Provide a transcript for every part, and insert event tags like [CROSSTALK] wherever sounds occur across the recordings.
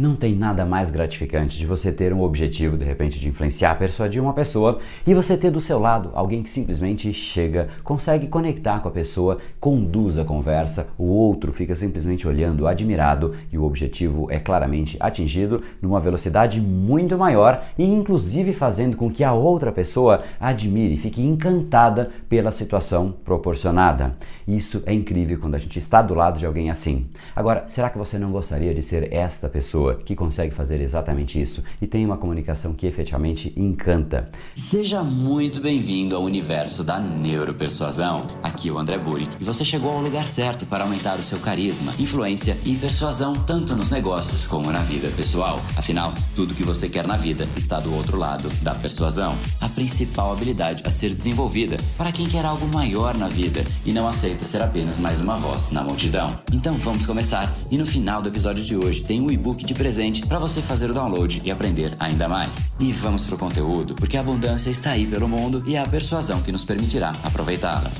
Não tem nada mais gratificante de você ter um objetivo, de repente, de influenciar, persuadir uma pessoa e você ter do seu lado alguém que simplesmente chega, consegue conectar com a pessoa, conduz a conversa, o outro fica simplesmente olhando, admirado e o objetivo é claramente atingido numa velocidade muito maior e, inclusive, fazendo com que a outra pessoa admire, fique encantada pela situação proporcionada. Isso é incrível quando a gente está do lado de alguém assim. Agora, será que você não gostaria de ser esta pessoa? Pessoa que consegue fazer exatamente isso e tem uma comunicação que efetivamente encanta. Seja muito bem-vindo ao universo da neuropersuasão. Aqui é o André Buri e você chegou ao lugar certo para aumentar o seu carisma, influência e persuasão tanto nos negócios como na vida pessoal. Afinal, tudo que você quer na vida está do outro lado da persuasão, a principal habilidade a ser desenvolvida para quem quer algo maior na vida e não aceita ser apenas mais uma voz na multidão. Então vamos começar e no final do episódio de hoje tem um e-book de presente para você fazer o download e aprender ainda mais. E vamos pro conteúdo, porque a abundância está aí pelo mundo e é a persuasão que nos permitirá aproveitá-la.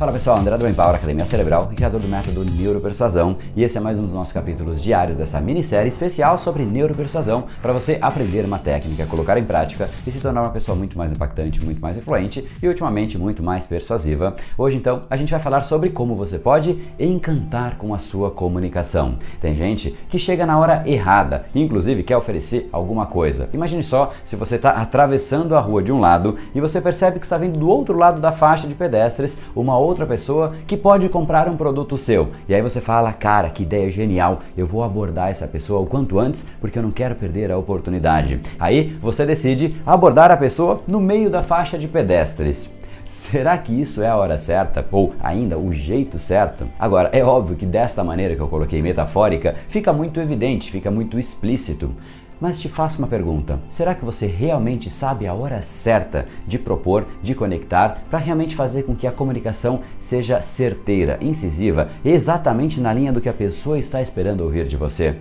Fala pessoal, André do Empower Academia Cerebral, criador do método Neuropersuasão, e esse é mais um dos nossos capítulos diários dessa minissérie especial sobre neuropersuasão para você aprender uma técnica, colocar em prática e se tornar uma pessoa muito mais impactante, muito mais influente e ultimamente muito mais persuasiva. Hoje então a gente vai falar sobre como você pode encantar com a sua comunicação. Tem gente que chega na hora errada, inclusive quer oferecer alguma coisa. Imagine só se você está atravessando a rua de um lado e você percebe que está vindo do outro lado da faixa de pedestres uma outra outra pessoa que pode comprar um produto seu. E aí você fala, cara, que ideia genial, eu vou abordar essa pessoa o quanto antes porque eu não quero perder a oportunidade. Aí você decide abordar a pessoa no meio da faixa de pedestres. Será que isso é a hora certa? Ou ainda o jeito certo? Agora, é óbvio que desta maneira que eu coloquei metafórica, fica muito evidente, fica muito explícito. Mas te faço uma pergunta: será que você realmente sabe a hora certa de propor, de conectar, para realmente fazer com que a comunicação seja certeira, incisiva, exatamente na linha do que a pessoa está esperando ouvir de você?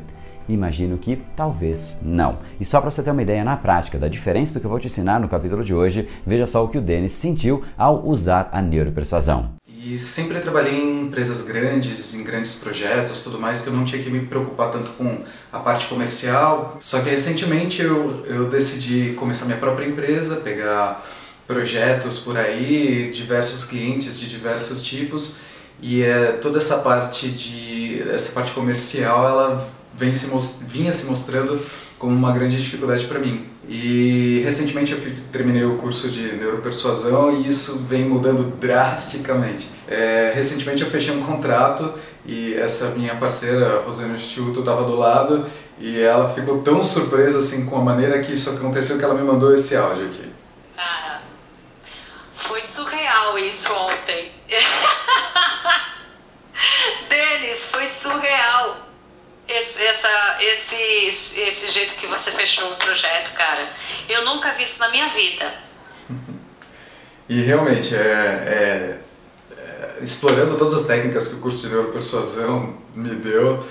Imagino que talvez não. E só para você ter uma ideia na prática da diferença do que eu vou te ensinar no capítulo de hoje, veja só o que o Denis sentiu ao usar a neuropersuasão. E sempre trabalhei em empresas grandes, em grandes projetos, tudo mais, que eu não tinha que me preocupar tanto com a parte comercial. Só que recentemente eu, eu decidi começar minha própria empresa, pegar projetos por aí, diversos clientes de diversos tipos, e é, toda essa parte de essa parte comercial, ela vem se, vinha se mostrando como uma grande dificuldade para mim. E recentemente eu terminei o curso de neuropersuasão e isso vem mudando drasticamente. É, recentemente eu fechei um contrato e essa minha parceira, Rosana Instituto, estava do lado e ela ficou tão surpresa assim com a maneira que isso aconteceu que ela me mandou esse áudio aqui. Cara, foi surreal isso ontem. [LAUGHS] Denis, foi surreal esse, essa, esse, esse jeito que você fechou o projeto, cara. Eu nunca vi isso na minha vida. e realmente, é, é, é, explorando todas as técnicas que o curso de neuropersuasão me deu,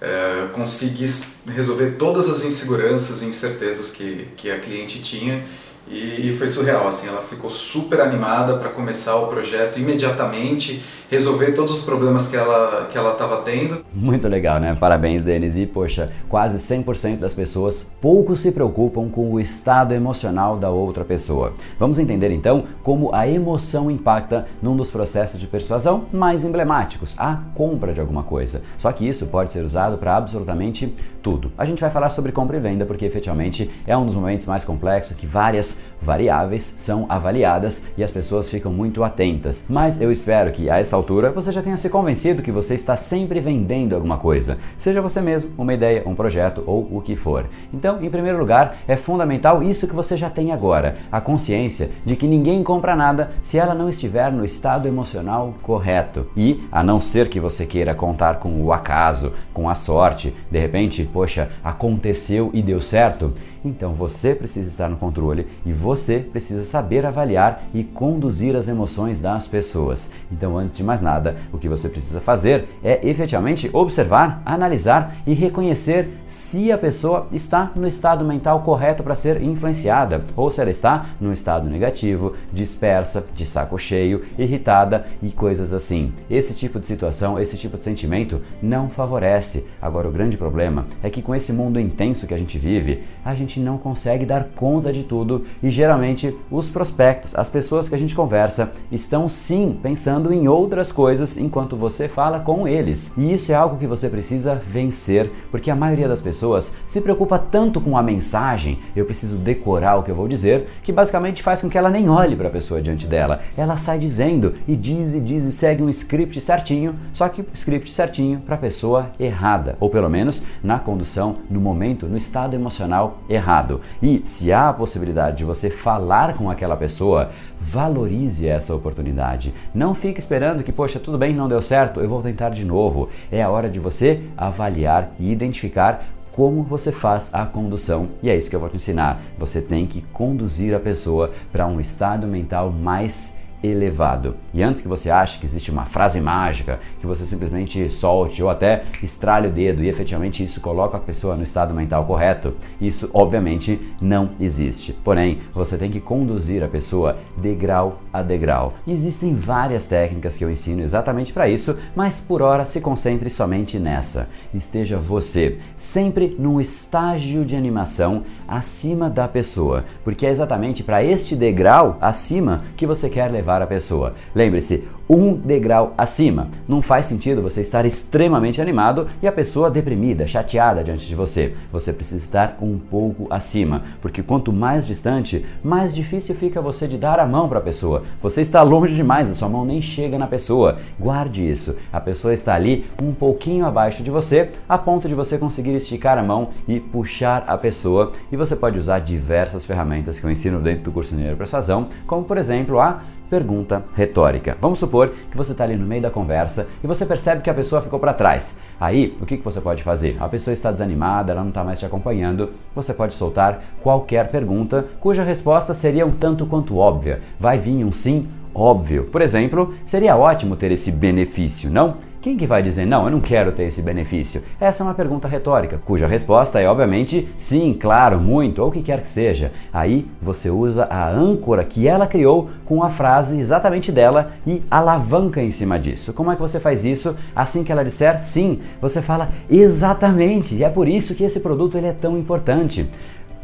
é, consegui resolver todas as inseguranças e incertezas que, que a cliente tinha e, foi surreal, assim, ela ficou super animada para começar o projeto imediatamente, resolver todos os problemas que ela que ela estava tendo. Muito legal, né? Parabéns, Denis. E poxa, quase 100% das pessoas pouco se preocupam com o estado emocional da outra pessoa. Vamos entender então como a emoção impacta num dos processos de persuasão mais emblemáticos, a compra de alguma coisa. Só que isso pode ser usado para absolutamente tudo. A gente vai falar sobre compra e venda porque efetivamente é um dos momentos mais complexos que várias variáveis são avaliadas e as pessoas ficam muito atentas. Mas eu espero que a essa altura você já tenha se convencido que você está sempre vendendo alguma coisa, seja você mesmo, uma ideia, um projeto ou o que for. Então, em primeiro lugar, é fundamental isso que você já tem agora, a consciência de que ninguém compra nada se ela não estiver no estado emocional correto. E, a não ser que você queira contar com o acaso, com a sorte, de repente, poxa, aconteceu e deu certo, Então você precisa estar no controle e você precisa saber avaliar e conduzir as emoções das pessoas. Então, antes de mais nada, o que você precisa fazer é efetivamente observar, analisar e reconhecer se a pessoa está no estado mental correto para ser influenciada ou se ela está no estado negativo, dispersa, de saco cheio, irritada e coisas assim. Esse tipo de situação, esse tipo de sentimento não favorece. Agora, o grande problema é que com esse mundo intenso que a gente vive, a gente não consegue dar conta de tudo e geralmente os prospectos, as pessoas que a gente conversa, estão sim pensando em outras coisas enquanto você fala com eles. E isso é algo que você precisa vencer, porque a maioria das pessoas se preocupa tanto com a mensagem, eu preciso decorar o que eu vou dizer, que basicamente faz com que ela nem olhe para a pessoa diante dela. Ela sai dizendo e diz e diz e segue um script certinho, só que script certinho para a pessoa errada, ou pelo menos na condução, no momento, no estado emocional errado. E se há a possibilidade de você falar com aquela pessoa, valorize essa oportunidade. Não fique esperando que, poxa, tudo bem, não deu certo, eu vou tentar de novo. É a hora de você avaliar e identificar como você faz a condução. E é isso que eu vou te ensinar. Você tem que conduzir a pessoa para um estado mental mais elevado. E antes que você ache que existe uma frase mágica, que você simplesmente solte ou até estralhe o dedo e efetivamente isso coloca a pessoa no estado mental correto, isso obviamente não existe. Porém, você tem que conduzir a pessoa degrau a degrau. E existem várias técnicas que eu ensino exatamente para isso, mas por hora se concentre somente nessa. Esteja você sempre num estágio de animação acima da pessoa, porque é exatamente para este degrau acima que você quer levar levar a pessoa. Lembre-se, um degrau acima. Não faz sentido você estar extremamente animado e a pessoa deprimida, chateada diante de você. Você precisa estar um pouco acima, porque quanto mais distante, mais difícil fica você de dar a mão para a pessoa. Você está longe demais, a sua mão nem chega na pessoa. Guarde isso. A pessoa está ali um pouquinho abaixo de você, a ponto de você conseguir esticar a mão e puxar a pessoa. E você pode usar diversas ferramentas que eu ensino dentro do curso Mineiro Persuasão, como por exemplo a pergunta retórica. Vamos supor que você está ali no meio da conversa e você percebe que a pessoa ficou para trás. Aí, o que, que você pode fazer? A pessoa está desanimada, ela não está mais te acompanhando. Você pode soltar qualquer pergunta cuja resposta seria um tanto quanto óbvia. Vai vir um sim óbvio. Por exemplo, seria ótimo ter esse benefício, não? Quem que vai dizer não, eu não quero ter esse benefício? Essa é uma pergunta retórica, cuja resposta é obviamente sim, claro, muito, ou o que quer que seja. Aí você usa a âncora que ela criou com a frase exatamente dela e alavanca em cima disso. Como é que você faz isso? Assim que ela disser sim, você fala exatamente. E é por isso que esse produto ele é tão importante.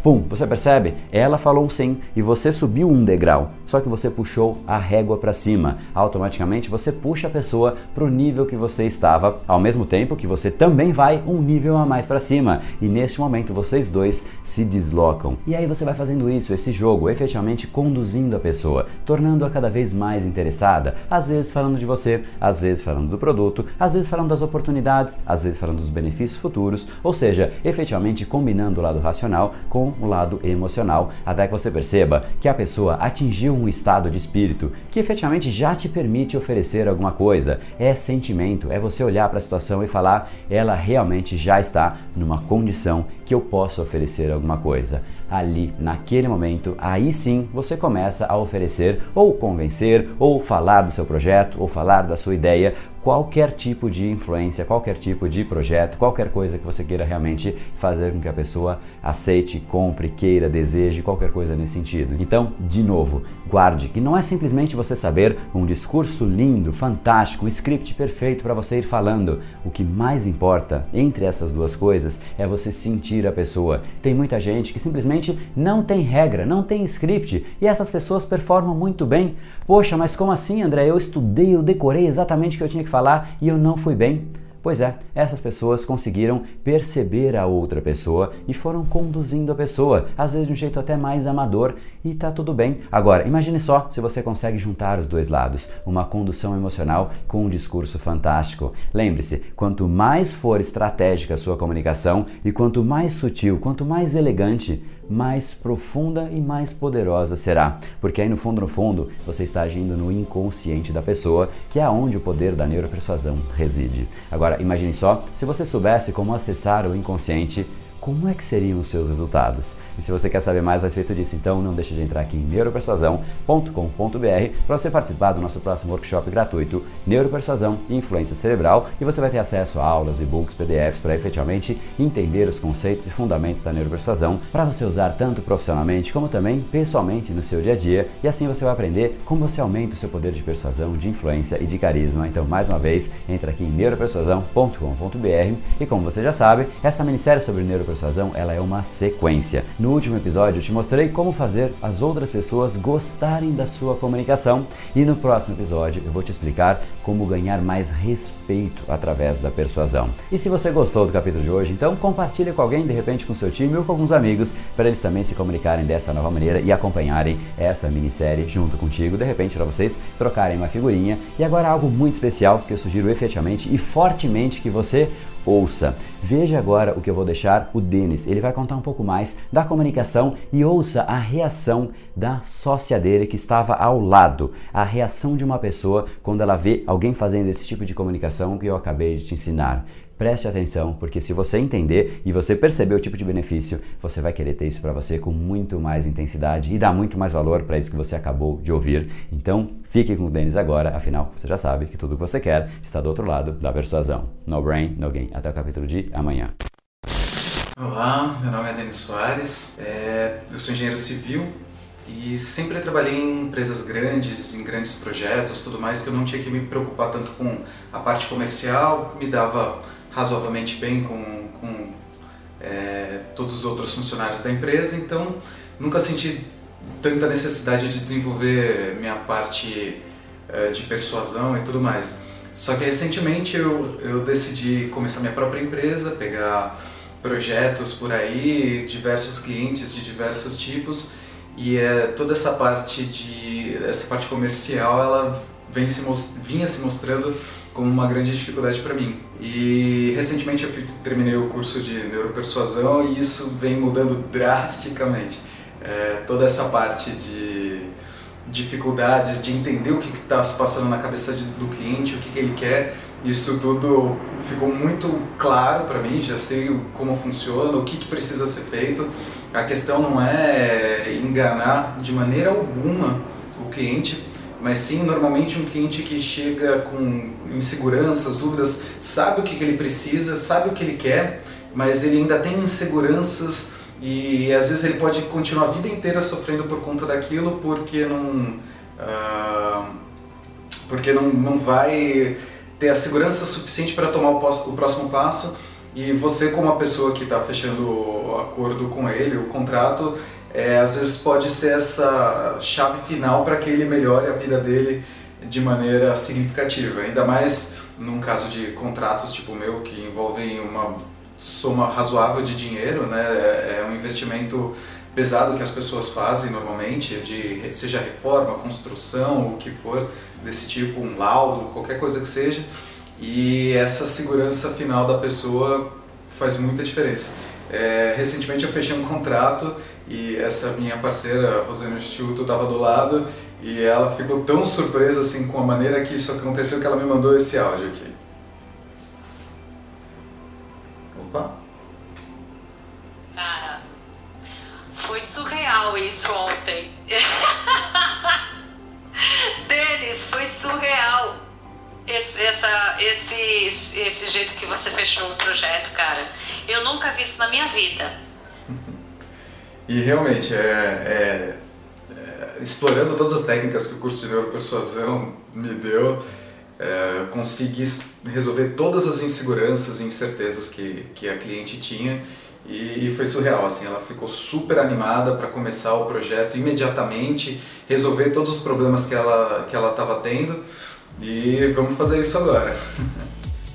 Pum, você percebe? Ela falou sim e você subiu um degrau, só que você puxou a régua para cima. Automaticamente você puxa a pessoa para o nível que você estava, ao mesmo tempo que você também vai um nível a mais para cima. E neste momento vocês dois se deslocam. E aí você vai fazendo isso, esse jogo, efetivamente conduzindo a pessoa, tornando-a cada vez mais interessada, às vezes falando de você, às vezes falando do produto, às vezes falando das oportunidades, às vezes falando dos benefícios futuros, ou seja, efetivamente combinando o lado racional com o lado emocional, até que você perceba que a pessoa atingiu um estado de espírito que efetivamente já te permite oferecer alguma coisa. É sentimento, é você olhar para a situação e falar, ela realmente já está numa condição que eu posso oferecer alguma coisa. Ali, naquele momento, aí sim você começa a oferecer ou convencer ou falar do seu projeto ou falar da sua ideia qualquer tipo de influência, qualquer tipo de projeto, qualquer coisa que você queira realmente fazer com que a pessoa aceite, compre, queira, deseje, qualquer coisa nesse sentido. Então, de novo, guarde que não é simplesmente você saber um discurso lindo, fantástico, um script perfeito para você ir falando. O que mais importa entre essas duas coisas é você sentir a pessoa. Tem muita gente que simplesmente não tem regra, não tem script e essas pessoas performam muito bem. Poxa, mas como assim, André? Eu estudei, eu decorei exatamente o que eu tinha que falar e eu não fui bem. Pois é, essas pessoas conseguiram perceber a outra pessoa e foram conduzindo a pessoa, às vezes de um jeito até mais amador, e tá tudo bem. Agora, imagine só se você consegue juntar os dois lados, uma condução emocional com um discurso fantástico. Lembre-se, quanto mais for estratégica a sua comunicação e quanto mais sutil, quanto mais elegante, mais profunda e mais poderosa será. Porque aí no fundo, no fundo, você está agindo no inconsciente da pessoa, que é onde o poder da neuropersuasão reside. Agora, imagine só, se você soubesse como acessar o inconsciente, como é que seriam os seus resultados? E se você quer saber mais a respeito disso, então não deixe de entrar aqui em neuropersuasão.com.br para você participar do nosso próximo workshop gratuito Neuropersuasão e Influência Cerebral e você vai ter acesso a aulas, e-books, PDFs para efetivamente entender os conceitos e fundamentos da neuropersuasão para você usar tanto profissionalmente como também pessoalmente no seu dia a dia e assim você vai aprender como você aumenta o seu poder de persuasão, de influência e de carisma. Então, mais uma vez, entra aqui em neuropersuasão.com.br e como você já sabe, essa minissérie sobre neuropersuasão ela é uma sequência. No último episódio eu te mostrei como fazer as outras pessoas gostarem da sua comunicação e no próximo episódio eu vou te explicar como ganhar mais respeito através da persuasão. E se você gostou do capítulo de hoje, então compartilhe com alguém, de repente com seu time ou com alguns amigos, para eles também se comunicarem dessa nova maneira e acompanharem essa minissérie junto contigo, de repente para vocês trocarem uma figurinha. E agora algo muito especial que eu sugiro efetivamente e fortemente que você ouça. Veja agora o que eu vou deixar o Denis. Ele vai contar um pouco mais da comunicação e ouça a reação da sócia dele que estava ao lado. A reação de uma pessoa quando ela vê alguém fazendo esse tipo de comunicação que eu acabei de te ensinar. Preste atenção, porque se você entender e você perceber o tipo de benefício, você vai querer ter isso para você com muito mais intensidade e dar muito mais valor para isso que você acabou de ouvir. Então, fique com o Denis agora, afinal, você já sabe que tudo que você quer está do outro lado da persuasão. No brain, no gain. Até o capítulo de amanhã. Olá, meu nome é Denis Soares, é, eu sou engenheiro civil e sempre trabalhei em empresas grandes, em grandes projetos, tudo mais, que eu não tinha que me preocupar tanto com a parte comercial, me dava razoavelmente bem com, com é, todos os outros funcionários da empresa, então nunca senti tanta necessidade de desenvolver minha parte é, de persuasão e tudo mais. Só que recentemente eu, eu decidi começar minha própria empresa, pegar projetos por aí, diversos clientes de diversos tipos e é, toda essa parte de essa parte comercial ela vem se, vinha se mostrando como uma grande dificuldade para mim. E recentemente eu terminei o curso de neuropersuasão e isso vem mudando drasticamente. É, toda essa parte de dificuldades de entender o que está se passando na cabeça de, do cliente, o que, que ele quer, isso tudo ficou muito claro para mim, já sei como funciona, o que, que precisa ser feito. A questão não é enganar de maneira alguma o cliente, mas sim normalmente um cliente que chega com inseguranças, dúvidas, sabe o que, que ele precisa, sabe o que ele quer, mas ele ainda tem inseguranças e às vezes ele pode continuar a vida inteira sofrendo por conta daquilo porque não uh, porque não, não vai ter a segurança suficiente para tomar o, o próximo passo. E você como a pessoa que está fechando o acordo com ele, o contrato, é, às vezes pode ser essa chave final para que ele melhore a vida dele de maneira significativa. Ainda mais num caso de contratos tipo o meu, que envolvem uma soma razoável de dinheiro, né? é, é um investimento pesado que as pessoas fazem normalmente, de seja reforma, construção, o que for desse tipo, um laudo, qualquer coisa que seja. E essa segurança final da pessoa faz muita diferença. É, recentemente eu fechei um contrato e essa minha parceira, Rosana Instituto, estava do lado e ela ficou tão surpresa assim com a maneira que isso aconteceu que ela me mandou esse áudio aqui. Opa! Cara, foi surreal isso ontem. [LAUGHS] Denis, foi surreal esse, essa, esse, esse jeito que você fechou o projeto, cara. Eu nunca vi isso na minha vida. E realmente, é, é, é, explorando todas as técnicas que o curso de neuropersuasão me deu, é, consegui resolver todas as inseguranças e incertezas que, que a cliente tinha e, foi surreal, assim, ela ficou super animada para começar o projeto imediatamente, resolver todos os problemas que ela que ela estava tendo e vamos fazer isso agora.